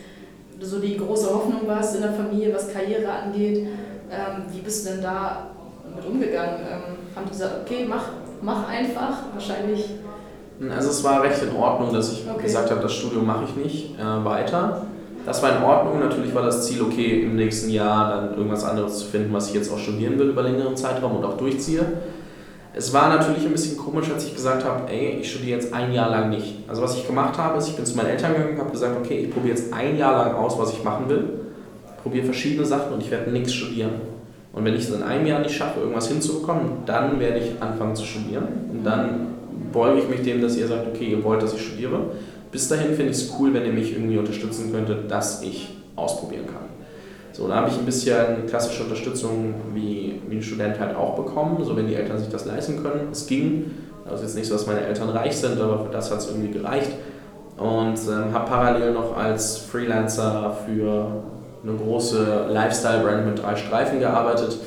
so die große Hoffnung warst in der Familie, was Karriere angeht. Ähm, wie bist du denn da mit umgegangen? Ähm, haben die gesagt, okay, mach, mach einfach? Wahrscheinlich. Also es war recht in Ordnung, dass ich okay. gesagt habe, das Studium mache ich nicht äh, weiter. Das war in Ordnung. Natürlich war das Ziel, okay, im nächsten Jahr dann irgendwas anderes zu finden, was ich jetzt auch studieren will über längeren Zeitraum und auch durchziehe. Es war natürlich ein bisschen komisch, als ich gesagt habe, ey, ich studiere jetzt ein Jahr lang nicht. Also was ich gemacht habe, ist, ich bin zu meinen Eltern gegangen und habe gesagt, okay, ich probiere jetzt ein Jahr lang aus, was ich machen will, probiere verschiedene Sachen und ich werde nichts studieren. Und wenn ich es in einem Jahr nicht schaffe, irgendwas hinzubekommen, dann werde ich anfangen zu studieren. Und dann beuge ich mich dem, dass ihr sagt, okay, ihr wollt, dass ich studiere. Bis dahin finde ich es cool, wenn ihr mich irgendwie unterstützen könntet, dass ich ausprobieren kann. So, da habe ich ein bisschen klassische Unterstützung wie, wie ein Student halt auch bekommen, so wenn die Eltern sich das leisten können. Es ging, also jetzt nicht so, dass meine Eltern reich sind, aber für das hat es irgendwie gereicht. Und ähm, habe parallel noch als Freelancer für eine große Lifestyle-Brand mit drei Streifen gearbeitet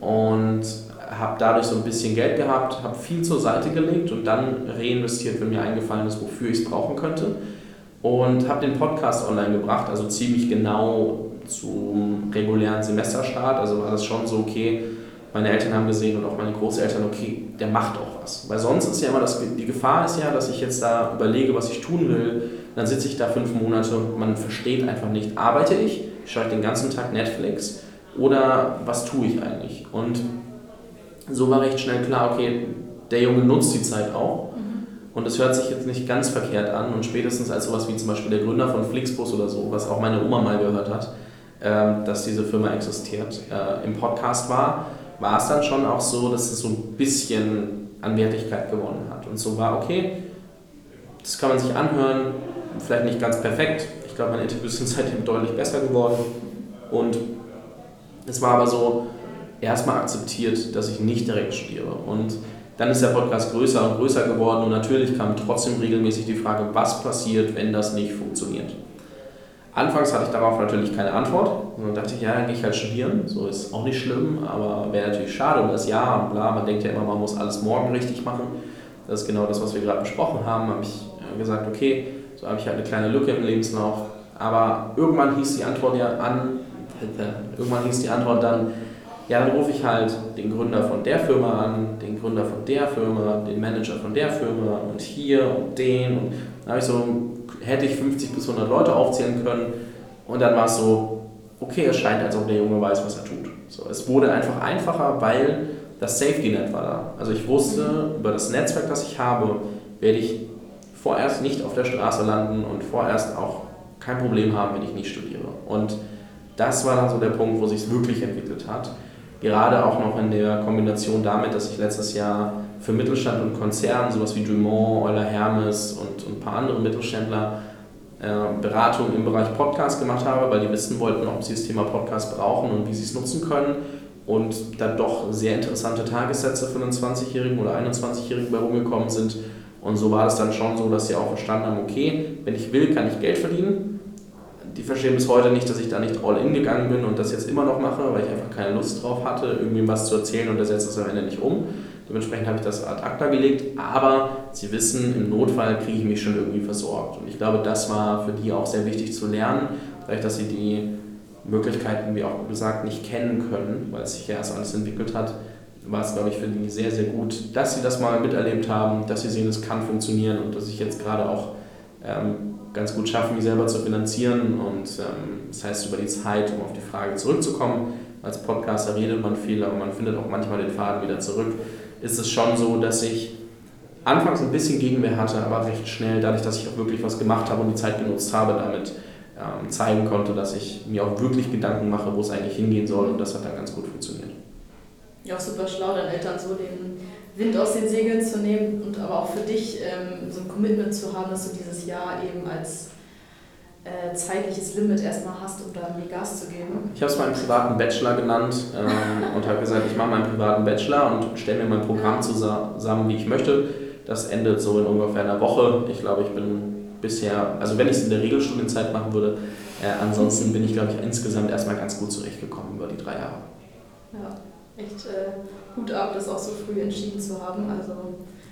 und habe dadurch so ein bisschen Geld gehabt, habe viel zur Seite gelegt und dann reinvestiert, wenn mir eingefallen ist, wofür ich es brauchen könnte. Und habe den Podcast online gebracht, also ziemlich genau zum regulären Semesterstart. Also war das schon so, okay, meine Eltern haben gesehen und auch meine Großeltern, okay, der macht auch was. Weil sonst ist ja immer das, die Gefahr ist ja, dass ich jetzt da überlege, was ich tun will. Dann sitze ich da fünf Monate und man versteht einfach nicht, arbeite ich, schaue ich den ganzen Tag Netflix oder was tue ich eigentlich? Und so war recht schnell klar, okay, der Junge nutzt die Zeit auch. Mhm. Und es hört sich jetzt nicht ganz verkehrt an. Und spätestens als sowas wie zum Beispiel der Gründer von Flixbus oder so, was auch meine Oma mal gehört hat, dass diese Firma existiert, äh, im Podcast war, war es dann schon auch so, dass es so ein bisschen an Wertigkeit gewonnen hat. Und so war, okay, das kann man sich anhören, vielleicht nicht ganz perfekt. Ich glaube, meine Interviews sind seitdem deutlich besser geworden. Und es war aber so erstmal akzeptiert, dass ich nicht direkt studiere. Und dann ist der Podcast größer und größer geworden und natürlich kam trotzdem regelmäßig die Frage, was passiert, wenn das nicht funktioniert. Anfangs hatte ich darauf natürlich keine Antwort. Und dann dachte ich, ja, dann gehe ich halt studieren. So ist auch nicht schlimm, aber wäre natürlich schade um das Jahr und bla. Man denkt ja immer, man muss alles morgen richtig machen. Das ist genau das, was wir gerade besprochen haben. habe ich äh, gesagt, okay, so habe ich halt eine kleine Lücke im Lebenslauf. Aber irgendwann hieß die Antwort ja an, irgendwann hieß die Antwort dann, ja, dann rufe ich halt den Gründer von der Firma an, den Gründer von der Firma, den Manager von der Firma und hier und den. Und dann habe ich so hätte ich 50 bis 100 Leute aufzählen können. Und dann war es so, okay, es scheint, als ob der Junge weiß, was er tut. So, es wurde einfach einfacher, weil das Safety Net war da. Also ich wusste, über das Netzwerk, das ich habe, werde ich vorerst nicht auf der Straße landen und vorerst auch kein Problem haben, wenn ich nicht studiere. Und das war dann so der Punkt, wo sich es wirklich entwickelt hat. Gerade auch noch in der Kombination damit, dass ich letztes Jahr für Mittelstand und Konzern, sowas wie Dumont, Euler Hermes und, und ein paar andere Mittelständler, äh, Beratung im Bereich Podcast gemacht habe, weil die wissen wollten, ob sie das Thema Podcast brauchen und wie sie es nutzen können. Und da doch sehr interessante Tagessätze für einen 20-Jährigen oder 21-Jährigen bei rumgekommen sind. Und so war es dann schon so, dass sie auch verstanden haben, okay, wenn ich will, kann ich Geld verdienen. Die verstehen bis heute nicht, dass ich da nicht all in gegangen bin und das jetzt immer noch mache, weil ich einfach keine Lust drauf hatte, irgendwie was zu erzählen und der setzt das am Ende nicht um. Dementsprechend habe ich das ad acta gelegt, aber sie wissen, im Notfall kriege ich mich schon irgendwie versorgt. Und ich glaube, das war für die auch sehr wichtig zu lernen, dadurch, dass sie die Möglichkeiten, wie auch gesagt, nicht kennen können, weil es sich ja erst alles entwickelt hat, war es, glaube ich, für die sehr, sehr gut, dass sie das mal miterlebt haben, dass sie sehen, es kann funktionieren und dass ich jetzt gerade auch ähm, ganz gut schaffe, mich selber zu finanzieren. Und ähm, das heißt, über die Zeit, um auf die Frage zurückzukommen, als Podcaster redet man viel, aber man findet auch manchmal den Faden wieder zurück ist es schon so, dass ich anfangs ein bisschen Gegenwehr hatte, aber recht schnell, dadurch, dass ich auch wirklich was gemacht habe und die Zeit genutzt habe, damit ähm, zeigen konnte, dass ich mir auch wirklich Gedanken mache, wo es eigentlich hingehen soll und das hat dann ganz gut funktioniert. Ja, auch super schlau, deinen Eltern so den Wind aus den Segeln zu nehmen und aber auch für dich ähm, so ein Commitment zu haben, dass du dieses Jahr eben als äh, zeitliches Limit erstmal hast, um da irgendwie Gas zu geben? Ich habe es meinen privaten Bachelor genannt ähm, und habe gesagt, ich mache meinen privaten Bachelor und stelle mir mein Programm zusammen, wie ich möchte. Das endet so in ungefähr einer Woche. Ich glaube, ich bin bisher, also wenn ich es in der Regelstudienzeit machen würde, äh, ansonsten bin ich, glaube ich, insgesamt erstmal ganz gut zurechtgekommen über die drei Jahre. Ja, echt äh, Hut ab, das auch so früh entschieden zu haben. Also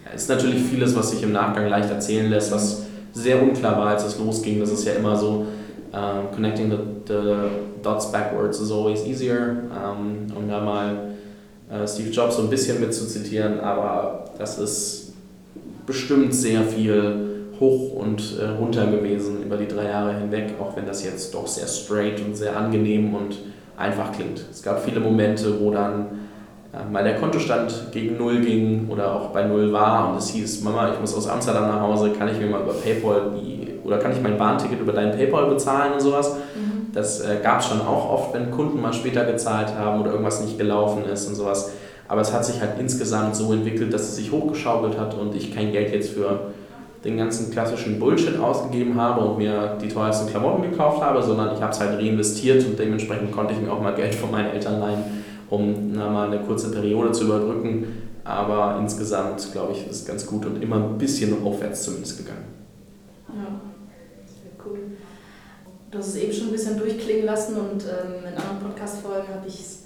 ja, ist natürlich vieles, was sich im Nachgang leicht erzählen lässt, was sehr unklar war, als es losging. Das ist ja immer so, Um, connecting the, the dots backwards is always easier. Um, um da mal uh, Steve Jobs so ein bisschen mitzuzitieren, aber das ist bestimmt sehr viel hoch und äh, runter gewesen über die drei Jahre hinweg, auch wenn das jetzt doch sehr straight und sehr angenehm und einfach klingt. Es gab viele Momente, wo dann äh, mal der Kontostand gegen Null ging oder auch bei Null war und es hieß, Mama, ich muss aus Amsterdam nach Hause, kann ich mir mal über PayPal die, oder kann ich mein Bahnticket über dein PayPal bezahlen und sowas. Mhm. Das äh, gab es schon auch oft, wenn Kunden mal später gezahlt haben oder irgendwas nicht gelaufen ist und sowas. Aber es hat sich halt insgesamt so entwickelt, dass es sich hochgeschaukelt hat und ich kein Geld jetzt für den ganzen klassischen Bullshit ausgegeben habe und mir die teuersten Klamotten gekauft habe, sondern ich habe es halt reinvestiert und dementsprechend konnte ich mir auch mal Geld von meinen Eltern leihen, um na, mal eine kurze Periode zu überbrücken. Aber insgesamt, glaube ich, ist es ganz gut und immer ein bisschen aufwärts zumindest gegangen. Ja, sehr cool. Du hast es eben schon ein bisschen durchklingen lassen und ähm, in anderen Podcast-Folgen habe ich es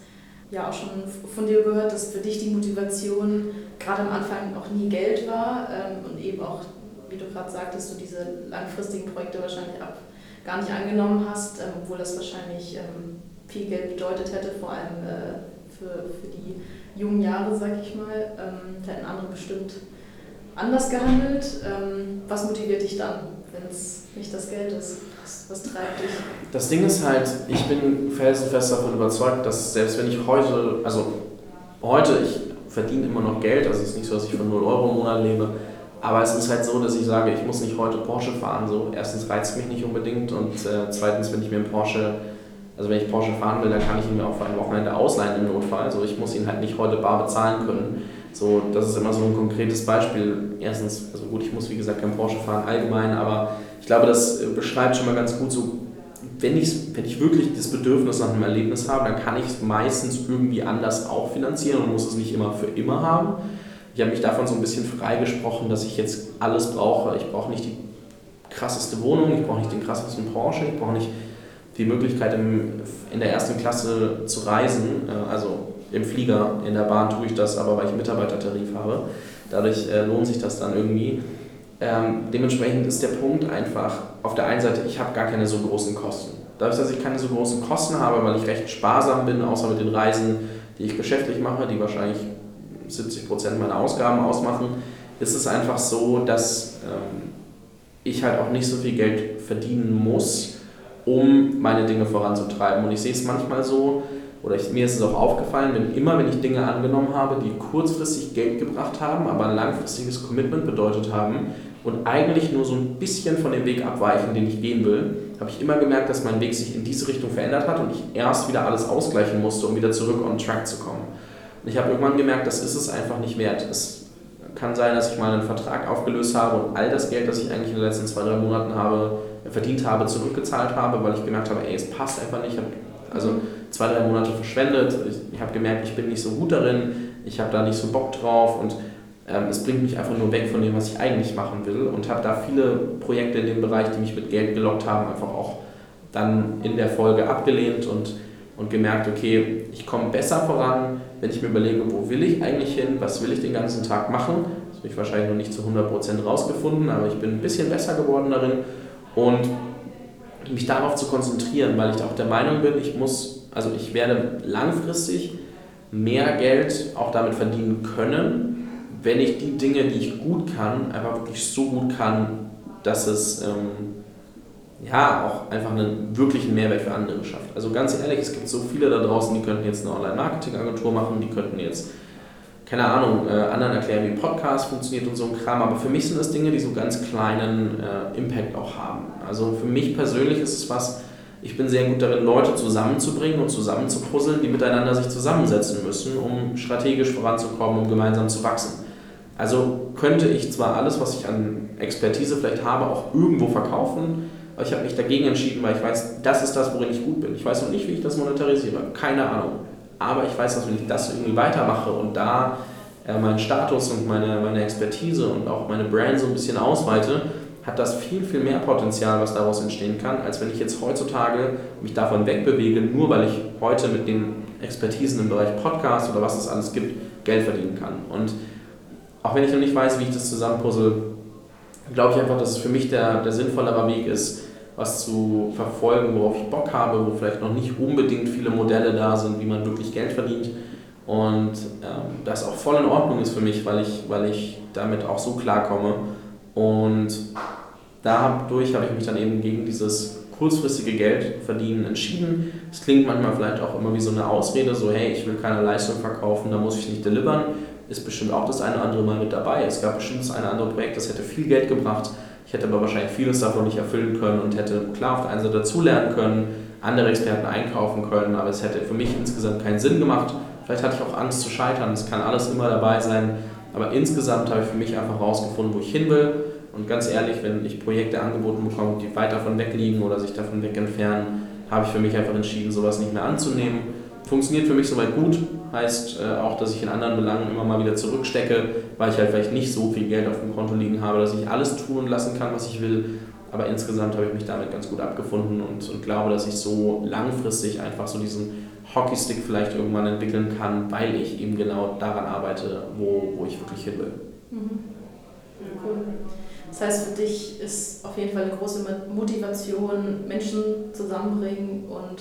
ja auch schon von dir gehört, dass für dich die Motivation gerade am Anfang auch nie Geld war ähm, und eben auch wie du gerade sagtest, du diese langfristigen Projekte wahrscheinlich ab gar nicht angenommen hast, ähm, obwohl das wahrscheinlich ähm, viel Geld bedeutet hätte, vor allem äh, für, für die jungen Jahre, sag ich mal. Ähm, hätten andere bestimmt anders gehandelt. Ähm, was motiviert dich dann, wenn es nicht das Geld ist? Was, was treibt dich? Das Ding ist halt, ich bin felsenfest davon überzeugt, dass selbst wenn ich heute, also heute, ich verdiene immer noch Geld, also es ist nicht so, dass ich von 0 Euro im Monat lebe, aber es ist halt so, dass ich sage, ich muss nicht heute Porsche fahren. So. Erstens reizt mich nicht unbedingt und äh, zweitens, wenn ich mir einen Porsche, also wenn ich Porsche fahren will, dann kann ich ihn mir auch für ein Wochenende ausleihen im Notfall. Also ich muss ihn halt nicht heute bar bezahlen können. So, das ist immer so ein konkretes Beispiel. Erstens, also gut, ich muss wie gesagt kein Porsche fahren allgemein, aber ich glaube, das äh, beschreibt schon mal ganz gut so, wenn ich, wenn ich wirklich das Bedürfnis nach einem Erlebnis habe, dann kann ich es meistens irgendwie anders auch finanzieren und muss es nicht immer für immer haben. Ich habe mich davon so ein bisschen freigesprochen, dass ich jetzt alles brauche. Ich brauche nicht die krasseste Wohnung, ich brauche nicht den krassesten Porsche, ich brauche nicht die Möglichkeit, im, in der ersten Klasse zu reisen. Äh, also im Flieger, in der Bahn tue ich das, aber weil ich einen Mitarbeitertarif habe. Dadurch äh, lohnt sich das dann irgendwie. Ähm, dementsprechend ist der Punkt einfach, auf der einen Seite, ich habe gar keine so großen Kosten. Dadurch, dass ich keine so großen Kosten habe, weil ich recht sparsam bin, außer mit den Reisen, die ich geschäftlich mache, die wahrscheinlich 70 Prozent meiner Ausgaben ausmachen, ist es einfach so, dass ähm, ich halt auch nicht so viel Geld verdienen muss, um meine Dinge voranzutreiben. Und ich sehe es manchmal so, oder ich, mir ist es auch aufgefallen, wenn immer, wenn ich Dinge angenommen habe, die kurzfristig Geld gebracht haben, aber ein langfristiges Commitment bedeutet haben und eigentlich nur so ein bisschen von dem Weg abweichen, den ich gehen will, habe ich immer gemerkt, dass mein Weg sich in diese Richtung verändert hat und ich erst wieder alles ausgleichen musste, um wieder zurück on track zu kommen. Und ich habe irgendwann gemerkt, das ist es einfach nicht wert. Es kann sein, dass ich mal einen Vertrag aufgelöst habe und all das Geld, das ich eigentlich in den letzten zwei, drei Monaten habe, verdient habe, zurückgezahlt habe, weil ich gemerkt habe, ey, es passt einfach nicht. Ich habe also zwei, drei Monate verschwendet. Ich, ich habe gemerkt, ich bin nicht so gut darin, ich habe da nicht so Bock drauf und ähm, es bringt mich einfach nur weg von dem, was ich eigentlich machen will und habe da viele Projekte in dem Bereich, die mich mit Geld gelockt haben, einfach auch dann in der Folge abgelehnt und und gemerkt, okay, ich komme besser voran, wenn ich mir überlege, wo will ich eigentlich hin, was will ich den ganzen Tag machen. Das habe ich wahrscheinlich noch nicht zu 100% rausgefunden, aber ich bin ein bisschen besser geworden darin und mich darauf zu konzentrieren, weil ich auch der Meinung bin, ich muss, also ich werde langfristig mehr Geld auch damit verdienen können, wenn ich die Dinge, die ich gut kann, einfach wirklich so gut kann, dass es ähm, ja, auch einfach einen wirklichen Mehrwert für andere schafft. Also ganz ehrlich, es gibt so viele da draußen, die könnten jetzt eine Online-Marketing-Agentur machen, die könnten jetzt, keine Ahnung, äh, anderen erklären, wie Podcast funktioniert und so ein Kram, aber für mich sind das Dinge, die so ganz kleinen äh, Impact auch haben. Also für mich persönlich ist es was, ich bin sehr gut darin, Leute zusammenzubringen und zusammenzupuzzeln, die miteinander sich zusammensetzen müssen, um strategisch voranzukommen, um gemeinsam zu wachsen. Also könnte ich zwar alles, was ich an Expertise vielleicht habe, auch irgendwo verkaufen, aber ich habe mich dagegen entschieden, weil ich weiß, das ist das, worin ich gut bin. Ich weiß noch nicht, wie ich das monetarisiere, keine Ahnung. Aber ich weiß, dass wenn ich das irgendwie weitermache und da äh, meinen Status und meine, meine Expertise und auch meine Brand so ein bisschen ausweite, hat das viel, viel mehr Potenzial, was daraus entstehen kann, als wenn ich jetzt heutzutage mich davon wegbewege, nur weil ich heute mit den Expertisen im Bereich Podcast oder was es alles gibt, Geld verdienen kann. Und auch wenn ich noch nicht weiß, wie ich das zusammenpuzzle, glaube ich einfach, dass es für mich der, der sinnvollere Weg ist, was zu verfolgen, worauf ich Bock habe, wo vielleicht noch nicht unbedingt viele Modelle da sind, wie man wirklich Geld verdient. Und ähm, das auch voll in Ordnung ist für mich, weil ich, weil ich damit auch so klarkomme. Und dadurch habe ich mich dann eben gegen dieses kurzfristige Geld verdienen entschieden. Es klingt manchmal vielleicht auch immer wie so eine Ausrede, so hey, ich will keine Leistung verkaufen, da muss ich nicht delivern. Ist bestimmt auch das eine oder andere Mal mit dabei. Es gab bestimmt das eine oder andere Projekt, das hätte viel Geld gebracht. Ich hätte aber wahrscheinlich vieles davon nicht erfüllen können und hätte klar auf der einen Seite dazulernen können, andere Experten einkaufen können, aber es hätte für mich insgesamt keinen Sinn gemacht. Vielleicht hatte ich auch Angst zu scheitern, es kann alles immer dabei sein, aber insgesamt habe ich für mich einfach herausgefunden, wo ich hin will und ganz ehrlich, wenn ich Projekte angeboten bekomme, die weit davon weg liegen oder sich davon weg entfernen, habe ich für mich einfach entschieden, sowas nicht mehr anzunehmen. Funktioniert für mich soweit gut, heißt äh, auch, dass ich in anderen Belangen immer mal wieder zurückstecke, weil ich halt vielleicht nicht so viel Geld auf dem Konto liegen habe, dass ich alles tun lassen kann, was ich will. Aber insgesamt habe ich mich damit ganz gut abgefunden und, und glaube, dass ich so langfristig einfach so diesen Hockeystick vielleicht irgendwann entwickeln kann, weil ich eben genau daran arbeite, wo, wo ich wirklich hin will. Mhm. Cool. Das heißt, für dich ist auf jeden Fall eine große Motivation, Menschen zusammenbringen und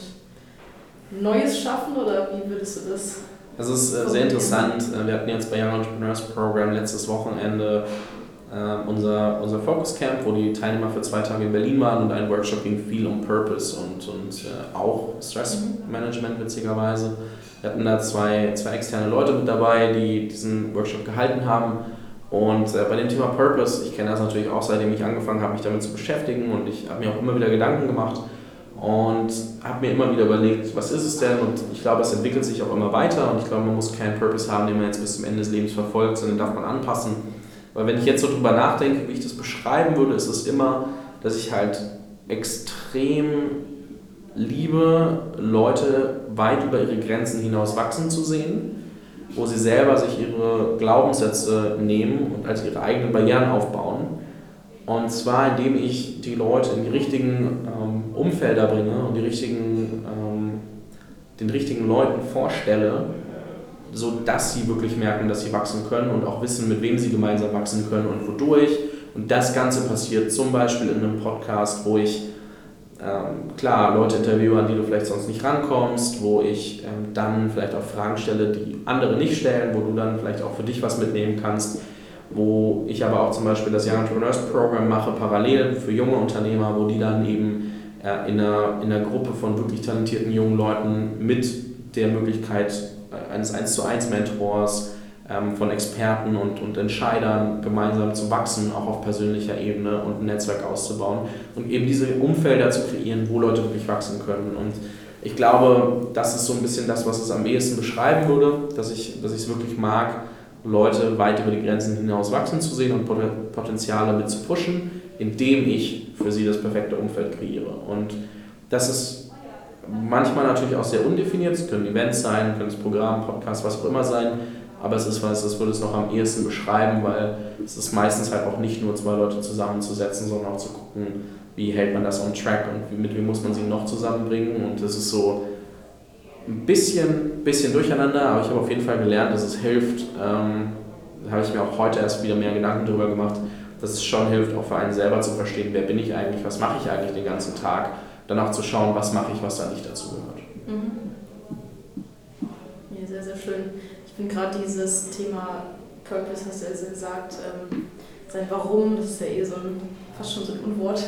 Neues schaffen oder wie würdest du das? Es ist äh, sehr interessant. Äh, wir hatten jetzt bei Young Entrepreneurs Program letztes Wochenende äh, unser, unser Focus Camp, wo die Teilnehmer für zwei Tage in Berlin waren und ein Workshop ging viel um Purpose und, und äh, auch Stressmanagement witzigerweise. Wir hatten da zwei, zwei externe Leute mit dabei, die diesen Workshop gehalten haben und äh, bei dem Thema Purpose, ich kenne das natürlich auch, seitdem ich angefangen habe, mich damit zu beschäftigen und ich habe mir auch immer wieder Gedanken gemacht und habe mir immer wieder überlegt, was ist es denn? Und ich glaube, es entwickelt sich auch immer weiter und ich glaube, man muss keinen Purpose haben, den man jetzt bis zum Ende des Lebens verfolgt, sondern darf man anpassen. Weil wenn ich jetzt so drüber nachdenke, wie ich das beschreiben würde, ist es immer, dass ich halt extrem liebe, Leute weit über ihre Grenzen hinaus wachsen zu sehen wo sie selber sich ihre Glaubenssätze nehmen und als ihre eigenen Barrieren aufbauen. Und zwar indem ich die Leute in die richtigen ähm, Umfelder bringe und die richtigen, ähm, den richtigen Leuten vorstelle, sodass sie wirklich merken, dass sie wachsen können und auch wissen, mit wem sie gemeinsam wachsen können und wodurch. Und das Ganze passiert zum Beispiel in einem Podcast, wo ich ähm, klar Leute interviewe, an die du vielleicht sonst nicht rankommst, wo ich ähm, dann vielleicht auch Fragen stelle, die andere nicht stellen, wo du dann vielleicht auch für dich was mitnehmen kannst, wo ich aber auch zum Beispiel das Young Entrepreneurs Program mache, parallel für junge Unternehmer, wo die dann eben äh, in, einer, in einer Gruppe von wirklich talentierten jungen Leuten mit der Möglichkeit äh, eines 1 zu 1 Mentors ähm, von Experten und, und Entscheidern gemeinsam zu wachsen, auch auf persönlicher Ebene und ein Netzwerk auszubauen und eben diese Umfelder zu kreieren, wo Leute wirklich wachsen können. Und ich glaube, das ist so ein bisschen das, was es am ehesten beschreiben würde, dass ich, dass ich es wirklich mag, Leute weit über die Grenzen hinaus wachsen zu sehen und Potenziale mit zu pushen, indem ich für sie das perfekte Umfeld kreiere. Und das ist manchmal natürlich auch sehr undefiniert. Es können Events sein, können es Programm, Podcast, was auch immer sein aber es ist was, das würde es noch am ehesten beschreiben, weil es ist meistens halt auch nicht nur zwei Leute zusammenzusetzen, sondern auch zu gucken, wie hält man das on track und mit wem muss man sie noch zusammenbringen. Und das ist so ein bisschen, bisschen durcheinander, aber ich habe auf jeden Fall gelernt, dass es hilft. Ähm, da habe ich mir auch heute erst wieder mehr Gedanken darüber gemacht, dass es schon hilft, auch für einen selber zu verstehen, wer bin ich eigentlich, was mache ich eigentlich den ganzen Tag. Dann auch zu schauen, was mache ich, was da nicht dazu gehört. Mhm. Ja, sehr, sehr schön finde gerade dieses Thema Purpose, hast du ja gesagt, ähm, sein Warum, das ist ja eh so ein, fast schon so ein Unwort,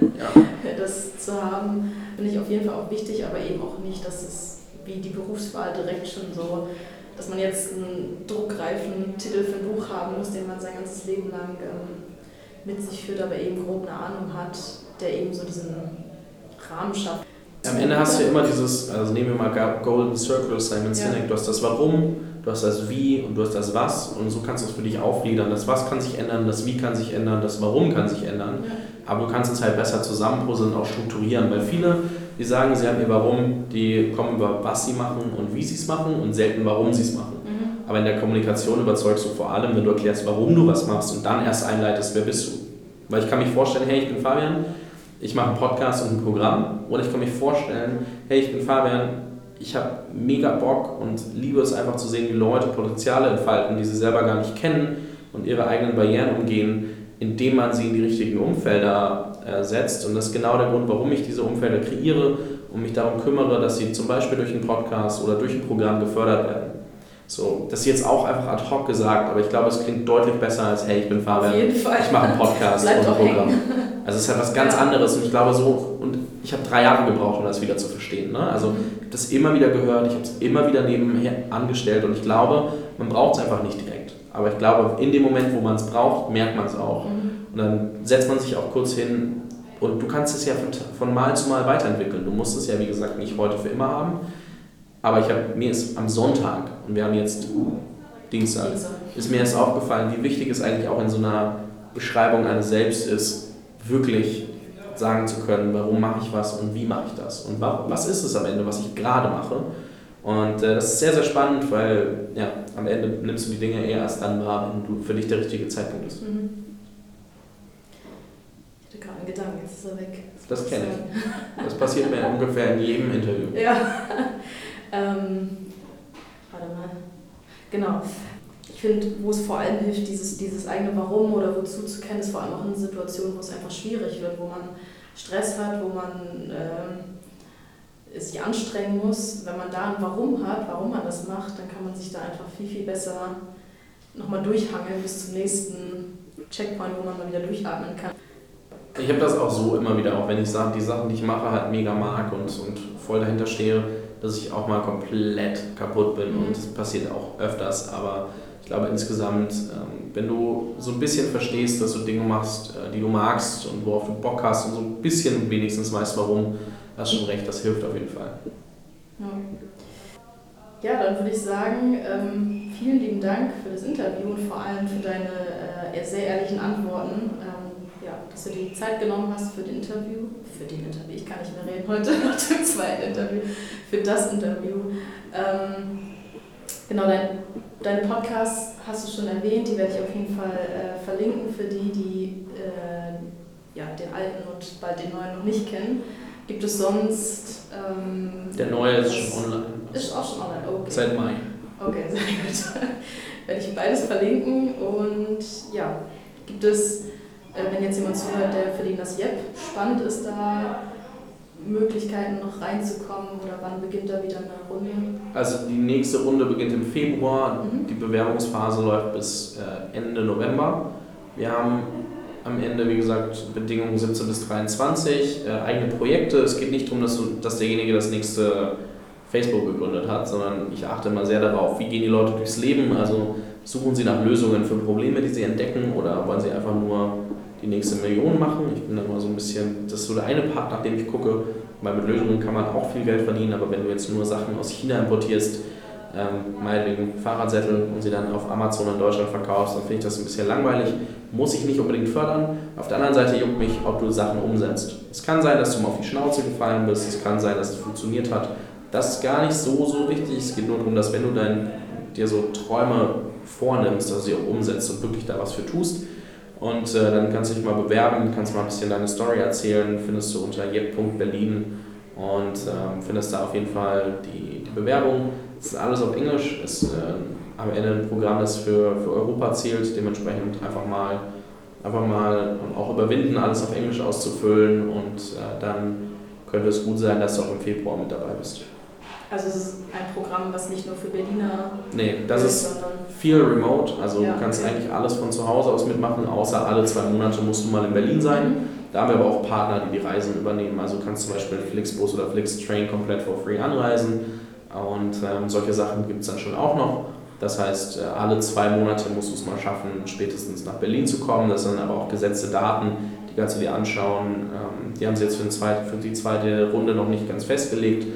ja. das zu haben, finde ich auf jeden Fall auch wichtig, aber eben auch nicht, dass es wie die Berufswahl direkt schon so, dass man jetzt einen druckreifen Titel für ein Buch haben muss, den man sein ganzes Leben lang ähm, mit sich führt, aber eben grob eine Ahnung hat, der eben so diesen Rahmen schafft. Am Ende hast du ja immer dieses, also nehmen wir mal Golden Circle, Simon Sinek, ja. du hast das Warum, du hast das Wie und du hast das Was und so kannst du es für dich aufgliedern. Das Was kann sich ändern, das Wie kann sich ändern, das Warum kann sich ändern. Aber du kannst es halt besser zusammenpuzzeln und auch strukturieren, weil viele, die sagen, sie haben ihr Warum, die kommen über was sie machen und wie sie es machen und selten warum sie es machen. Aber in der Kommunikation überzeugst du vor allem, wenn du erklärst, warum du was machst und dann erst einleitest, wer bist du. Weil ich kann mich vorstellen, hey, ich bin Fabian, ich mache einen Podcast und ein Programm. Oder ich kann mich vorstellen, hey, ich bin Fabian, ich habe mega Bock und liebe es einfach zu sehen, wie Leute Potenziale entfalten, die sie selber gar nicht kennen und ihre eigenen Barrieren umgehen, indem man sie in die richtigen Umfelder äh, setzt. Und das ist genau der Grund, warum ich diese Umfelder kreiere und mich darum kümmere, dass sie zum Beispiel durch einen Podcast oder durch ein Programm gefördert werden. So, das ist jetzt auch einfach ad hoc gesagt, aber ich glaube, es klingt deutlich besser als, hey, ich bin Fabian, ich mache einen Podcast und ein Programm. Hängen. Also es ist halt was ganz ja. anderes und ich glaube so, und ich habe drei Jahre gebraucht, um das wieder zu verstehen. Ne? Also ich habe das immer wieder gehört, ich habe es immer wieder nebenher angestellt und ich glaube, man braucht es einfach nicht direkt. Aber ich glaube, in dem Moment, wo man es braucht, merkt man es auch. Mhm. Und dann setzt man sich auch kurz hin und du kannst es ja von, von Mal zu Mal weiterentwickeln. Du musst es ja, wie gesagt, nicht heute für immer haben. Aber ich habe mir ist am Sonntag, und wir haben jetzt Dienstag, ist mir erst aufgefallen, wie wichtig es eigentlich auch in so einer Beschreibung eines Selbst ist, wirklich sagen zu können, warum mache ich was und wie mache ich das und was ist es am Ende, was ich gerade mache. Und äh, das ist sehr, sehr spannend, weil ja, am Ende nimmst du die Dinge eher erst dann wahr, wenn du für dich der richtige Zeitpunkt ist. Mhm. Ich hatte gerade einen Gedanken, jetzt ist er weg. Das, das kenne ich. Das passiert mir ungefähr in jedem Interview. Ja. ähm. Genau. Ich finde, wo es vor allem hilft, dieses, dieses eigene Warum oder wozu zu kennen, ist vor allem auch in Situationen, wo es einfach schwierig wird, wo man Stress hat, wo man äh, sich anstrengen muss. Wenn man da ein Warum hat, warum man das macht, dann kann man sich da einfach viel, viel besser nochmal durchhangeln bis zum nächsten Checkpoint, wo man mal wieder durchatmen kann. Ich habe das auch so immer wieder, auch wenn ich sage, die Sachen, die ich mache, halt mega mag und, und voll dahinter stehe, dass ich auch mal komplett kaputt bin mhm. und das passiert auch öfters, aber ich glaube insgesamt, ähm, wenn du so ein bisschen verstehst, dass du Dinge machst, äh, die du magst und worauf du Bock hast und so ein bisschen wenigstens weißt, warum, hast du schon recht, das hilft auf jeden Fall. Ja, ja dann würde ich sagen, ähm, vielen lieben Dank für das Interview und vor allem für deine äh, sehr ehrlichen Antworten. Dass du dir die Zeit genommen hast für den Interview, für den Interview, ich kann nicht mehr reden heute nach dem zweiten Interview, für das Interview. Ähm, genau, dein, deine Podcasts hast du schon erwähnt, die werde ich auf jeden Fall äh, verlinken für die, die äh, ja, den alten und bald den neuen noch nicht kennen. Gibt es sonst. Ähm, Der neue ist schon online. Ist auch schon online, okay. Seit Mai. Okay, sehr gut. werde ich beides verlinken und ja, gibt es wenn jetzt jemand zuhört, der für den das JEP spannend ist, da Möglichkeiten noch reinzukommen oder wann beginnt da wieder eine Runde? Also die nächste Runde beginnt im Februar, mhm. die Bewerbungsphase läuft bis äh, Ende November. Wir haben am Ende, wie gesagt, Bedingungen 17 bis 23, äh, eigene Projekte. Es geht nicht darum, dass, du, dass derjenige das nächste Facebook gegründet hat, sondern ich achte immer sehr darauf, wie gehen die Leute durchs Leben. Also suchen sie nach Lösungen für Probleme, die sie entdecken oder wollen sie einfach nur die nächste Million machen. Ich bin dann immer so ein bisschen, das ist so der eine Part, nach dem ich gucke, weil mit Lösungen kann man auch viel Geld verdienen, aber wenn du jetzt nur Sachen aus China importierst, ähm, meinetwegen Fahrradsättel und sie dann auf Amazon in Deutschland verkaufst, dann finde ich das ein bisschen langweilig. Muss ich nicht unbedingt fördern. Auf der anderen Seite juckt mich, ob du Sachen umsetzt. Es kann sein, dass du mal auf die Schnauze gefallen bist, es kann sein, dass es funktioniert hat. Das ist gar nicht so, so wichtig. Es geht nur darum, dass wenn du dein, dir so Träume vornimmst, dass du sie auch umsetzt und wirklich da was für tust, und äh, dann kannst du dich mal bewerben, kannst mal ein bisschen deine Story erzählen, findest du unter jeb.berlin und ähm, findest da auf jeden Fall die, die Bewerbung. Es ist alles auf Englisch, ist äh, am Ende ein Programm, das für, für Europa zählt, dementsprechend einfach mal, einfach mal auch überwinden, alles auf Englisch auszufüllen und äh, dann könnte es gut sein, dass du auch im Februar mit dabei bist. Also es ist ein Programm, was nicht nur für Berliner. Nee, das ist viel remote. Also ja, du kannst okay. eigentlich alles von zu Hause aus mitmachen, außer alle zwei Monate musst du mal in Berlin sein. Mhm. Da haben wir aber auch Partner, die die Reisen übernehmen. Also du kannst zum Beispiel Flixbus oder Flixtrain komplett for free anreisen. Und ähm, solche Sachen gibt es dann schon auch noch. Das heißt, äh, alle zwei Monate musst du es mal schaffen, spätestens nach Berlin zu kommen. Das sind aber auch gesetzte Daten, die kannst du dir anschauen. Ähm, die haben sie jetzt für, für die zweite Runde noch nicht ganz festgelegt.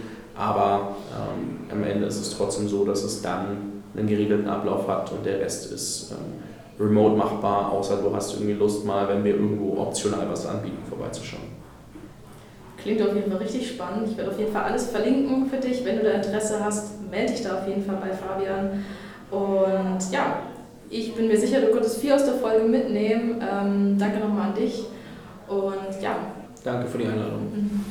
Aber ähm, am Ende ist es trotzdem so, dass es dann einen geregelten Ablauf hat und der Rest ist ähm, remote machbar, außer du hast irgendwie Lust mal, wenn wir irgendwo optional was anbieten, vorbeizuschauen. Klingt auf jeden Fall richtig spannend. Ich werde auf jeden Fall alles verlinken für dich. Wenn du da Interesse hast, melde dich da auf jeden Fall bei Fabian. Und ja, ich bin mir sicher, du konntest viel aus der Folge mitnehmen. Ähm, danke nochmal an dich. Und ja. Danke für die Einladung. Mhm.